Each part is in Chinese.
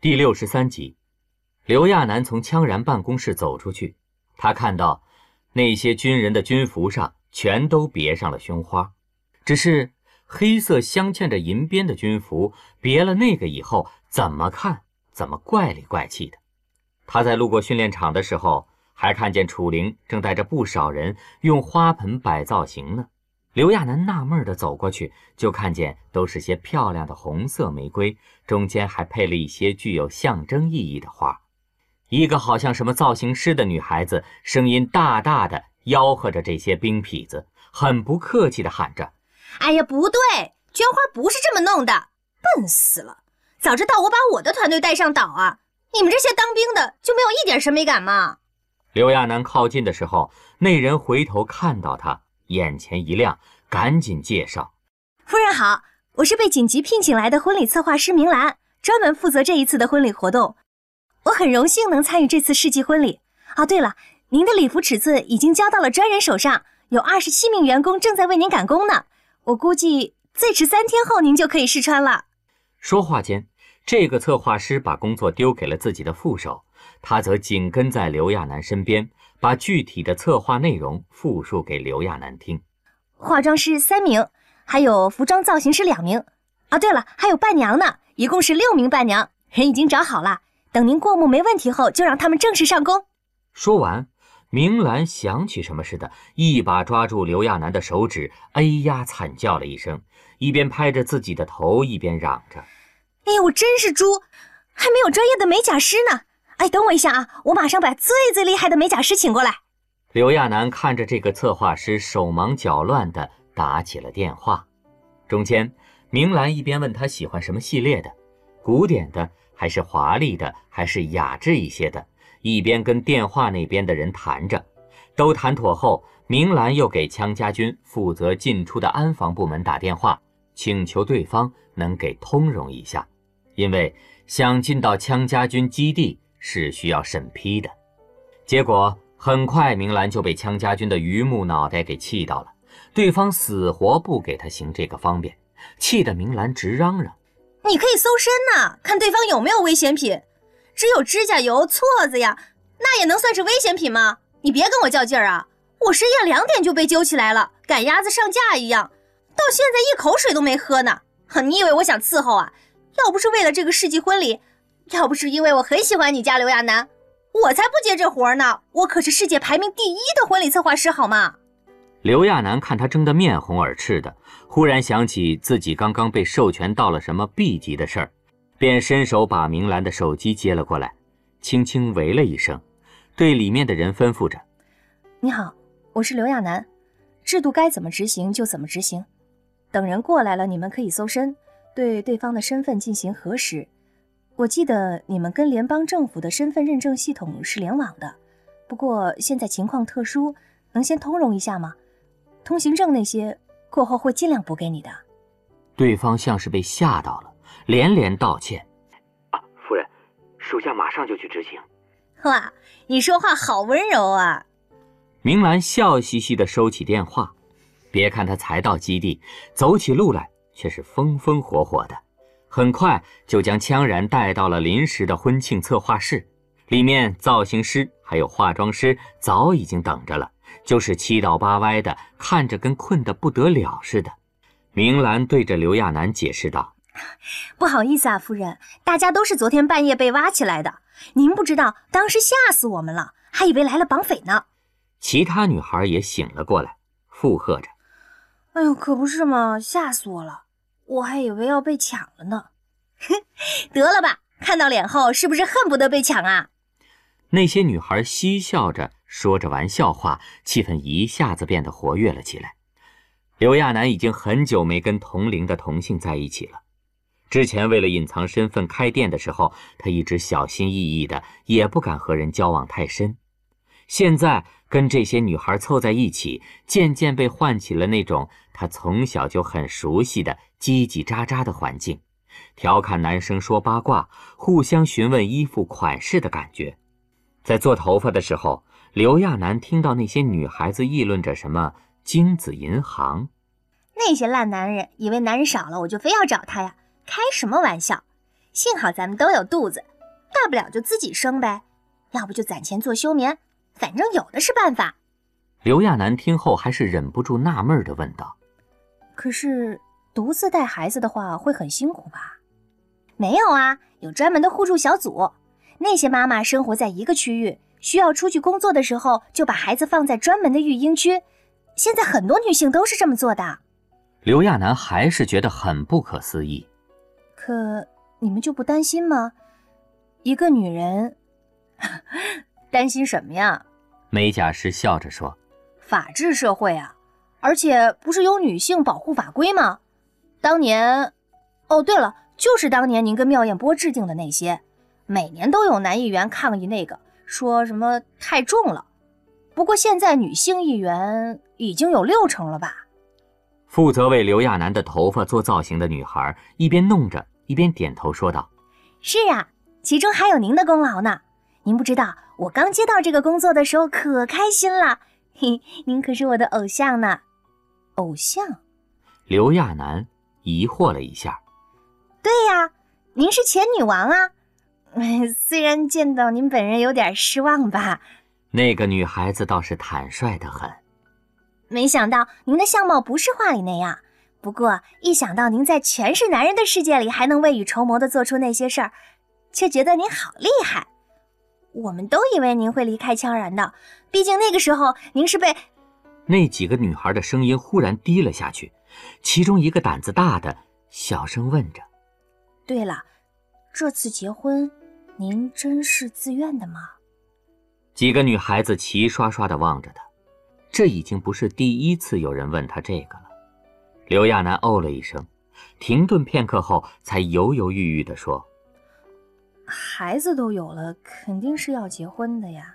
第六十三集，刘亚楠从羌然办公室走出去，他看到那些军人的军服上全都别上了胸花，只是黑色镶嵌着银边的军服别了那个以后，怎么看怎么怪里怪气的。他在路过训练场的时候，还看见楚灵正带着不少人用花盆摆造型呢。刘亚楠纳闷地走过去，就看见都是些漂亮的红色玫瑰，中间还配了一些具有象征意义的花。一个好像什么造型师的女孩子，声音大大的吆喝着这些兵痞子，很不客气地喊着：“哎呀，不对，绢花不是这么弄的，笨死了！早知道我把我的团队带上岛啊！你们这些当兵的就没有一点审美感吗？”刘亚楠靠近的时候，那人回头看到他。眼前一亮，赶紧介绍：“夫人好，我是被紧急聘请来的婚礼策划师明兰，专门负责这一次的婚礼活动。我很荣幸能参与这次世纪婚礼。啊，对了，您的礼服尺寸已经交到了专人手上，有二十七名员工正在为您赶工呢。我估计最迟三天后您就可以试穿了。”说话间，这个策划师把工作丢给了自己的副手，他则紧跟在刘亚楠身边。把具体的策划内容复述给刘亚楠听。化妆师三名，还有服装造型师两名。啊，对了，还有伴娘呢，一共是六名伴娘，人已经找好了。等您过目没问题后，就让他们正式上工。说完，明兰想起什么似的，一把抓住刘亚楠的手指，哎呀，惨叫了一声，一边拍着自己的头，一边嚷着：“哎呀，我真是猪，还没有专业的美甲师呢。”哎，等我一下啊！我马上把最最厉害的美甲师请过来。刘亚楠看着这个策划师手忙脚乱地打起了电话，中间明兰一边问他喜欢什么系列的，古典的还是华丽的，还是雅致一些的，一边跟电话那边的人谈着。都谈妥后，明兰又给羌家军负责进出的安防部门打电话，请求对方能给通融一下，因为想进到羌家军基地。是需要审批的，结果很快明兰就被羌家军的榆木脑袋给气到了，对方死活不给他行这个方便，气得明兰直嚷嚷：“你可以搜身呐，看对方有没有危险品，只有指甲油、锉子呀，那也能算是危险品吗？你别跟我较劲儿啊！我深夜两点就被揪起来了，赶鸭子上架一样，到现在一口水都没喝呢。你以为我想伺候啊？要不是为了这个世纪婚礼。”要不是因为我很喜欢你家刘亚楠，我才不接这活呢！我可是世界排名第一的婚礼策划师，好吗？刘亚楠看他争得面红耳赤的，忽然想起自己刚刚被授权到了什么 B 级的事儿，便伸手把明兰的手机接了过来，轻轻喂了一声，对里面的人吩咐着：“你好，我是刘亚楠，制度该怎么执行就怎么执行。等人过来了，你们可以搜身，对对方的身份进行核实。”我记得你们跟联邦政府的身份认证系统是联网的，不过现在情况特殊，能先通融一下吗？通行证那些过后会尽量补给你的。对方像是被吓到了，连连道歉。啊，夫人，属下马上就去执行。哇，你说话好温柔啊！明兰笑嘻嘻地收起电话，别看他才到基地，走起路来却是风风火火的。很快就将羌然带到了临时的婚庆策划室，里面造型师还有化妆师早已经等着了，就是七倒八歪的，看着跟困得不得了似的。明兰对着刘亚楠解释道：“不好意思啊，夫人，大家都是昨天半夜被挖起来的，您不知道，当时吓死我们了，还以为来了绑匪呢。”其他女孩也醒了过来，附和着：“哎呦，可不是嘛，吓死我了。”我还以为要被抢了呢，哼，得了吧！看到脸后是不是恨不得被抢啊？那些女孩嬉笑着说着玩笑话，气氛一下子变得活跃了起来。刘亚楠已经很久没跟同龄的同性在一起了。之前为了隐藏身份开店的时候，他一直小心翼翼的，也不敢和人交往太深。现在跟这些女孩凑在一起，渐渐被唤起了那种他从小就很熟悉的。叽叽喳喳的环境，调侃男生说八卦，互相询问衣服款式的感觉。在做头发的时候，刘亚楠听到那些女孩子议论着什么精子银行。那些烂男人以为男人少了我就非要找他呀？开什么玩笑！幸好咱们都有肚子，大不了就自己生呗，要不就攒钱做休眠，反正有的是办法。刘亚楠听后还是忍不住纳闷的问道：“可是独自带孩子的话会很辛苦吧？”“没有啊，有专门的互助小组，那些妈妈生活在一个区域，需要出去工作的时候，就把孩子放在专门的育婴区。现在很多女性都是这么做的。”刘亚楠还是觉得很不可思议。可。你们就不担心吗？一个女人，担心什么呀？美甲师笑着说：“法治社会啊，而且不是有女性保护法规吗？当年，哦，对了，就是当年您跟妙艳波制定的那些，每年都有男议员抗议那个，说什么太重了。不过现在女性议员已经有六成了吧？”负责为刘亚楠的头发做造型的女孩一边弄着。一边点头说道：“是啊，其中还有您的功劳呢。您不知道，我刚接到这个工作的时候可开心了。嘿，您可是我的偶像呢。偶像？”刘亚楠疑惑了一下。“对呀，您是前女王啊。虽然见到您本人有点失望吧。”那个女孩子倒是坦率的很。没想到您的相貌不是画里那样。不过，一想到您在全是男人的世界里还能未雨绸缪的做出那些事儿，却觉得您好厉害。我们都以为您会离开羌然的，毕竟那个时候您是被……那几个女孩的声音忽然低了下去，其中一个胆子大的小声问着：“对了，这次结婚，您真是自愿的吗？”几个女孩子齐刷刷地望着他，这已经不是第一次有人问他这个了。刘亚楠哦了一声，停顿片刻后，才犹犹豫豫地说：“孩子都有了，肯定是要结婚的呀。”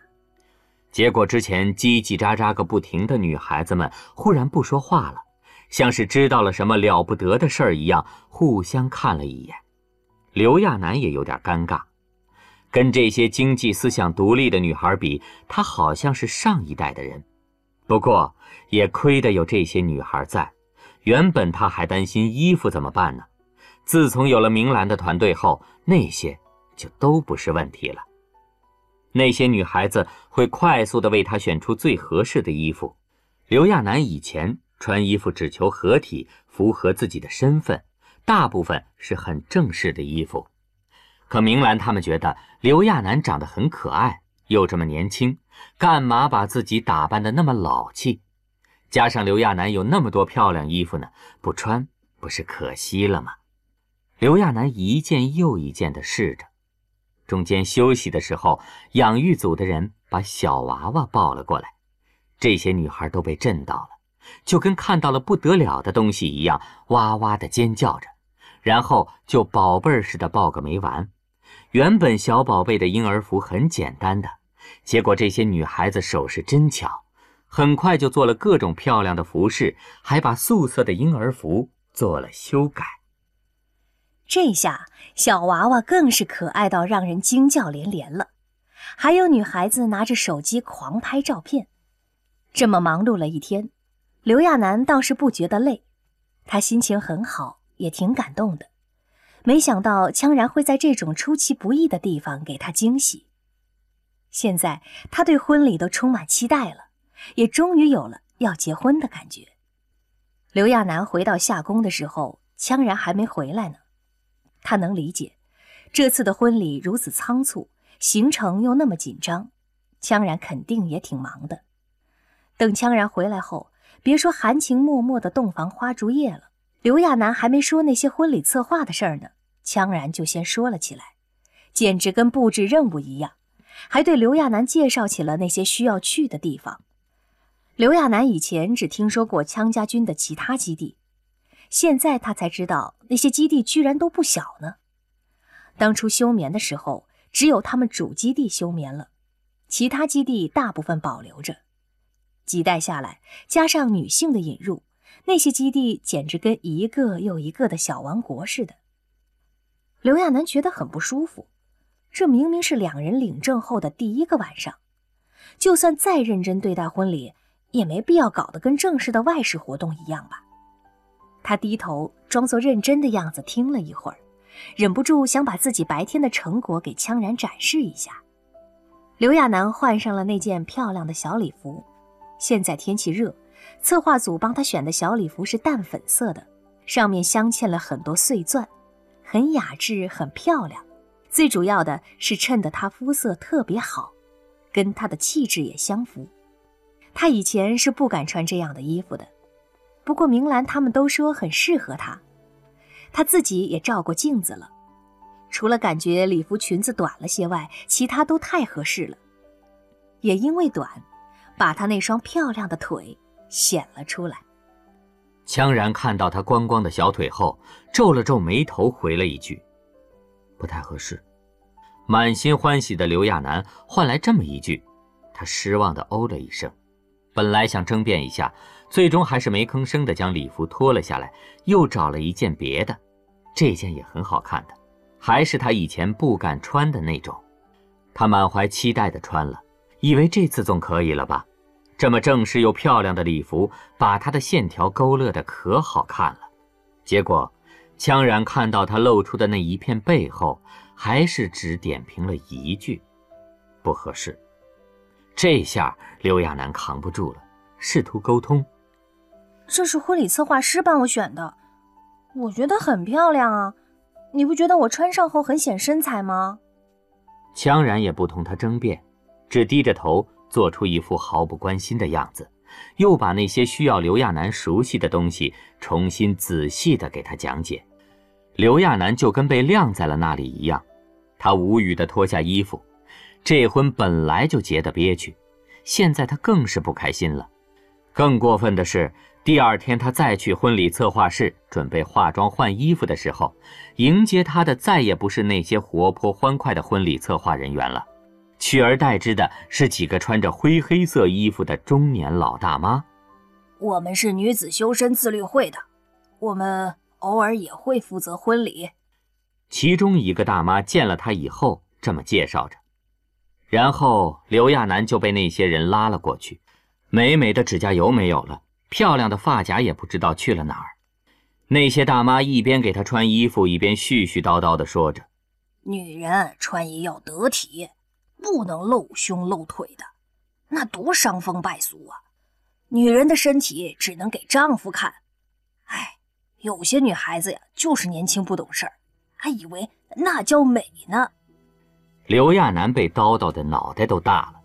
结果之前叽叽喳喳个不停的女孩子们忽然不说话了，像是知道了什么了不得的事儿一样，互相看了一眼。刘亚楠也有点尴尬，跟这些经济思想独立的女孩比，她好像是上一代的人。不过也亏得有这些女孩在。原本他还担心衣服怎么办呢，自从有了明兰的团队后，那些就都不是问题了。那些女孩子会快速地为他选出最合适的衣服。刘亚楠以前穿衣服只求合体，符合自己的身份，大部分是很正式的衣服。可明兰他们觉得刘亚楠长得很可爱，又这么年轻，干嘛把自己打扮得那么老气？加上刘亚楠有那么多漂亮衣服呢，不穿不是可惜了吗？刘亚楠一件又一件的试着，中间休息的时候，养育组的人把小娃娃抱了过来，这些女孩都被震到了，就跟看到了不得了的东西一样，哇哇的尖叫着，然后就宝贝似的抱个没完。原本小宝贝的婴儿服很简单的，结果这些女孩子手是真巧。很快就做了各种漂亮的服饰，还把素色的婴儿服做了修改。这下小娃娃更是可爱到让人惊叫连连了。还有女孩子拿着手机狂拍照片。这么忙碌了一天，刘亚楠倒是不觉得累，他心情很好，也挺感动的。没想到羌然会在这种出其不意的地方给他惊喜。现在他对婚礼都充满期待了。也终于有了要结婚的感觉。刘亚楠回到夏宫的时候，羌然还没回来呢。他能理解，这次的婚礼如此仓促，行程又那么紧张，羌然肯定也挺忙的。等羌然回来后，别说含情脉脉的洞房花烛夜了，刘亚楠还没说那些婚礼策划的事儿呢，羌然就先说了起来，简直跟布置任务一样，还对刘亚楠介绍起了那些需要去的地方。刘亚楠以前只听说过羌家军的其他基地，现在他才知道那些基地居然都不小呢。当初休眠的时候，只有他们主基地休眠了，其他基地大部分保留着。几代下来，加上女性的引入，那些基地简直跟一个又一个的小王国似的。刘亚楠觉得很不舒服，这明明是两人领证后的第一个晚上，就算再认真对待婚礼。也没必要搞得跟正式的外事活动一样吧。他低头装作认真的样子，听了一会儿，忍不住想把自己白天的成果给羌然展示一下。刘亚楠换上了那件漂亮的小礼服。现在天气热，策划组帮他选的小礼服是淡粉色的，上面镶嵌了很多碎钻，很雅致，很漂亮。最主要的是衬得她肤色特别好，跟她的气质也相符。她以前是不敢穿这样的衣服的，不过明兰他们都说很适合她。她自己也照过镜子了，除了感觉礼服裙子短了些外，其他都太合适了。也因为短。把她那双漂亮的腿显了出来。羌然看到她光光的小腿后，皱了皱眉头，回了一句：“不太合适。”满心欢喜的刘亚楠换来这么一句，他失望的哦了一声。本来想争辩一下，最终还是没吭声的将礼服脱了下来，又找了一件别的，这件也很好看的，还是他以前不敢穿的那种。他满怀期待的穿了。以为这次总可以了吧？这么正式又漂亮的礼服，把她的线条勾勒的可好看了。结果，羌然看到她露出的那一片背后，还是只点评了一句：“不合适。”这下刘亚楠扛不住了，试图沟通：“这是婚礼策划师帮我选的，我觉得很漂亮啊，你不觉得我穿上后很显身材吗？”羌然也不同他争辩。只低着头，做出一副毫不关心的样子，又把那些需要刘亚楠熟悉的东西重新仔细地给他讲解。刘亚楠就跟被晾在了那里一样，他无语地脱下衣服。这婚本来就结得憋屈，现在他更是不开心了。更过分的是，第二天他再去婚礼策划室准备化妆换衣服的时候，迎接他的再也不是那些活泼欢快的婚礼策划人员了。取而代之的是几个穿着灰黑色衣服的中年老大妈。我们是女子修身自律会的，我们偶尔也会负责婚礼。其中一个大妈见了他以后，这么介绍着。然后刘亚楠就被那些人拉了过去。美美的指甲油没有了，漂亮的发夹也不知道去了哪儿。那些大妈一边给她穿衣服，一边絮絮叨叨地说着：“女人穿衣要得体。”不能露胸露腿的，那多伤风败俗啊！女人的身体只能给丈夫看。哎，有些女孩子呀，就是年轻不懂事儿，还以为那叫美呢。刘亚楠被叨叨的脑袋都大了，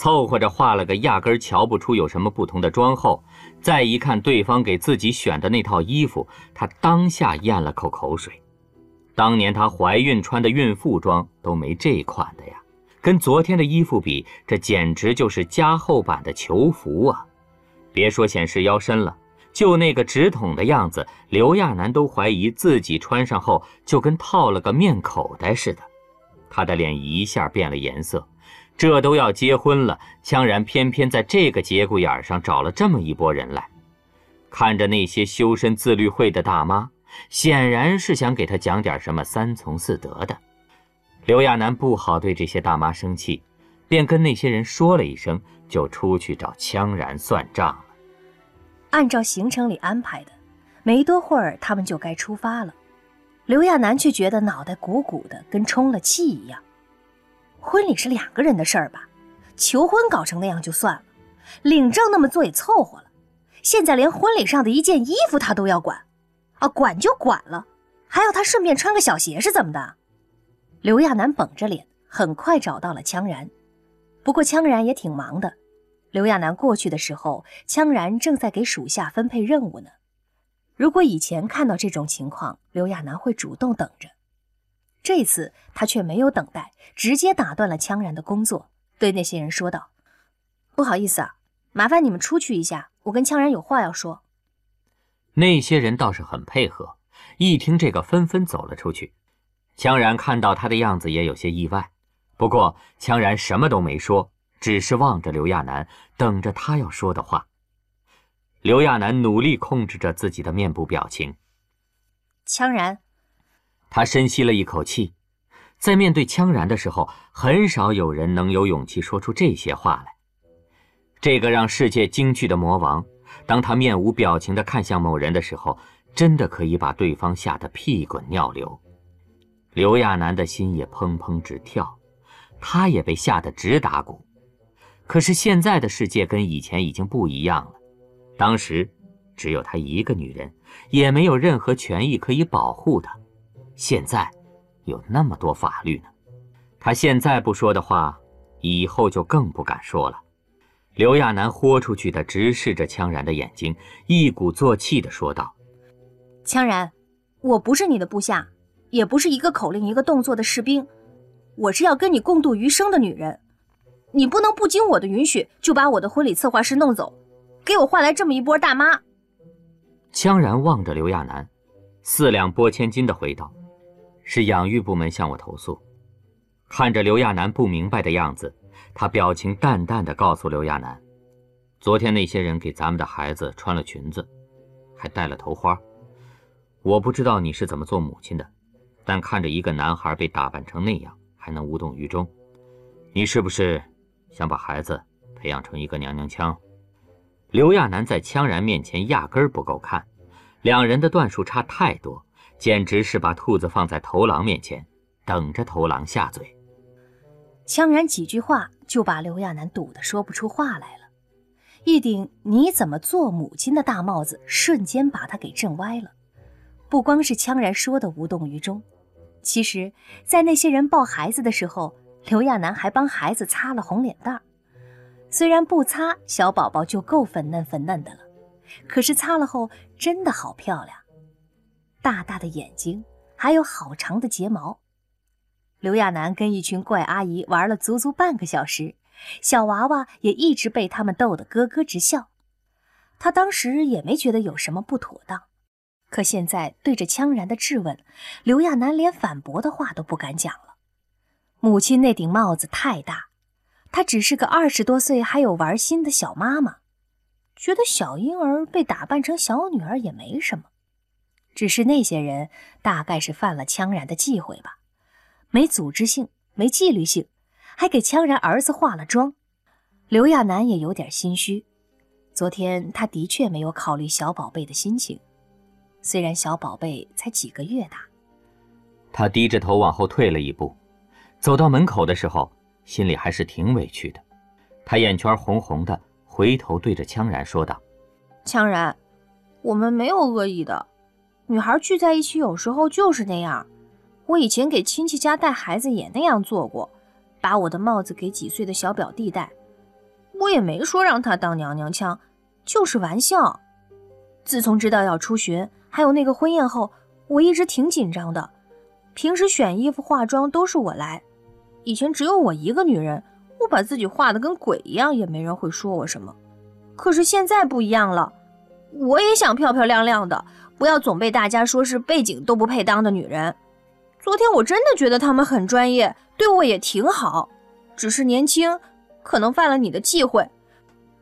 凑合着画了个压根瞧不出有什么不同的妆后，再一看对方给自己选的那套衣服，他当下咽了口口水。当年她怀孕穿的孕妇装都没这款的呀。跟昨天的衣服比，这简直就是加厚版的囚服啊！别说显示腰身了，就那个直筒的样子，刘亚楠都怀疑自己穿上后就跟套了个面口袋似的。他的脸一下变了颜色，这都要结婚了，羌然偏偏在这个节骨眼上找了这么一拨人来。看着那些修身自律会的大妈，显然是想给他讲点什么三从四德的。刘亚楠不好对这些大妈生气，便跟那些人说了一声，就出去找羌然算账了。按照行程里安排的，没多会儿他们就该出发了。刘亚楠却觉得脑袋鼓鼓的，跟充了气一样。婚礼是两个人的事儿吧？求婚搞成那样就算了，领证那么做也凑合了。现在连婚礼上的一件衣服他都要管，啊，管就管了，还要他顺便穿个小鞋是怎么的？刘亚楠绷着脸，很快找到了羌然。不过羌然也挺忙的。刘亚楠过去的时候，羌然正在给属下分配任务呢。如果以前看到这种情况，刘亚楠会主动等着。这次他却没有等待，直接打断了羌然的工作，对那些人说道：“不好意思啊，麻烦你们出去一下，我跟羌然有话要说。”那些人倒是很配合，一听这个，纷纷走了出去。羌然看到他的样子也有些意外，不过羌然什么都没说，只是望着刘亚楠，等着他要说的话。刘亚楠努力控制着自己的面部表情。羌然，他深吸了一口气，在面对羌然的时候，很少有人能有勇气说出这些话来。这个让世界惊惧的魔王，当他面无表情地看向某人的时候，真的可以把对方吓得屁滚尿流。刘亚楠的心也砰砰直跳，他也被吓得直打鼓。可是现在的世界跟以前已经不一样了，当时只有他一个女人，也没有任何权益可以保护她。现在有那么多法律呢，他现在不说的话，以后就更不敢说了。刘亚楠豁出去的直视着羌然的眼睛，一鼓作气的说道：“羌然，我不是你的部下。”也不是一个口令一个动作的士兵，我是要跟你共度余生的女人，你不能不经我的允许就把我的婚礼策划师弄走，给我换来这么一波大妈。羌然望着刘亚楠，四两拨千斤的回道：“是养育部门向我投诉。”看着刘亚楠不明白的样子，他表情淡淡的告诉刘亚楠：“昨天那些人给咱们的孩子穿了裙子，还戴了头花，我不知道你是怎么做母亲的。”但看着一个男孩被打扮成那样，还能无动于衷，你是不是想把孩子培养成一个娘娘腔？刘亚楠在羌然面前压根儿不够看，两人的段数差太多，简直是把兔子放在头狼面前，等着头狼下嘴。羌然几句话就把刘亚楠堵得说不出话来了，一顶你怎么做母亲的大帽子瞬间把他给震歪了。不光是羌然说的无动于衷，其实，在那些人抱孩子的时候，刘亚楠还帮孩子擦了红脸蛋儿。虽然不擦，小宝宝就够粉嫩粉嫩的了，可是擦了后真的好漂亮，大大的眼睛，还有好长的睫毛。刘亚楠跟一群怪阿姨玩了足足半个小时，小娃娃也一直被他们逗得咯咯直笑。他当时也没觉得有什么不妥当。可现在对着羌然的质问，刘亚楠连反驳的话都不敢讲了。母亲那顶帽子太大，她只是个二十多岁还有玩心的小妈妈，觉得小婴儿被打扮成小女儿也没什么。只是那些人大概是犯了羌然的忌讳吧，没组织性，没纪律性，还给羌然儿子化了妆。刘亚楠也有点心虚，昨天他的确没有考虑小宝贝的心情。虽然小宝贝才几个月大，他低着头往后退了一步，走到门口的时候，心里还是挺委屈的。他眼圈红红的，回头对着羌然说道：“羌然，我们没有恶意的，女孩聚在一起有时候就是那样。我以前给亲戚家带孩子也那样做过，把我的帽子给几岁的小表弟戴，我也没说让他当娘娘腔，就是玩笑。自从知道要出巡。”还有那个婚宴后，我一直挺紧张的。平时选衣服、化妆都是我来。以前只有我一个女人，我把自己画的跟鬼一样，也没人会说我什么。可是现在不一样了，我也想漂漂亮亮的，不要总被大家说是背景都不配当的女人。昨天我真的觉得他们很专业，对我也挺好，只是年轻，可能犯了你的忌讳。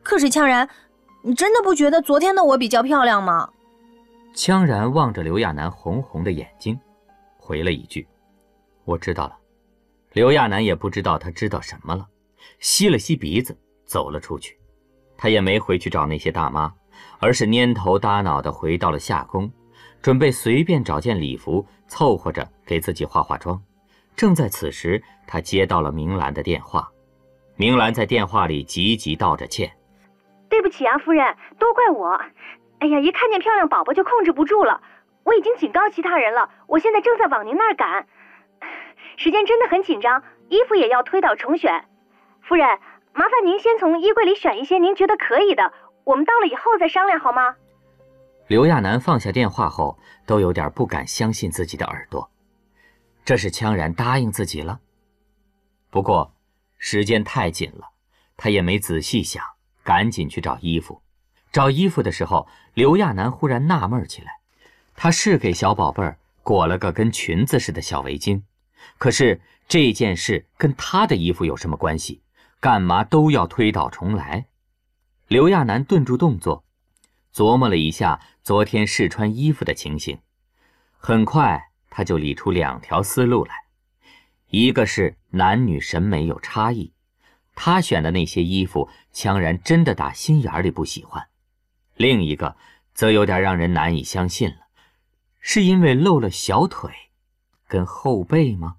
可是羌然，你真的不觉得昨天的我比较漂亮吗？羌然望着刘亚楠红红的眼睛，回了一句：“我知道了。”刘亚楠也不知道他知道什么了，吸了吸鼻子，走了出去。他也没回去找那些大妈，而是蔫头耷脑地回到了夏宫，准备随便找件礼服凑合着给自己化化妆。正在此时，他接到了明兰的电话。明兰在电话里急急道着歉：“对不起啊，夫人，都怪我。”哎呀，一看见漂亮宝宝就控制不住了。我已经警告其他人了，我现在正在往您那儿赶，时间真的很紧张，衣服也要推倒重选。夫人，麻烦您先从衣柜里选一些您觉得可以的，我们到了以后再商量好吗？刘亚楠放下电话后，都有点不敢相信自己的耳朵，这是羌然答应自己了。不过时间太紧了，他也没仔细想，赶紧去找衣服。找衣服的时候，刘亚楠忽然纳闷起来。他是给小宝贝儿裹了个跟裙子似的小围巾，可是这件事跟他的衣服有什么关系？干嘛都要推倒重来？刘亚楠顿住动作，琢磨了一下昨天试穿衣服的情形，很快他就理出两条思路来：一个是男女审美有差异，他选的那些衣服，强然真的打心眼里不喜欢。另一个则有点让人难以相信了，是因为露了小腿。跟后背吗？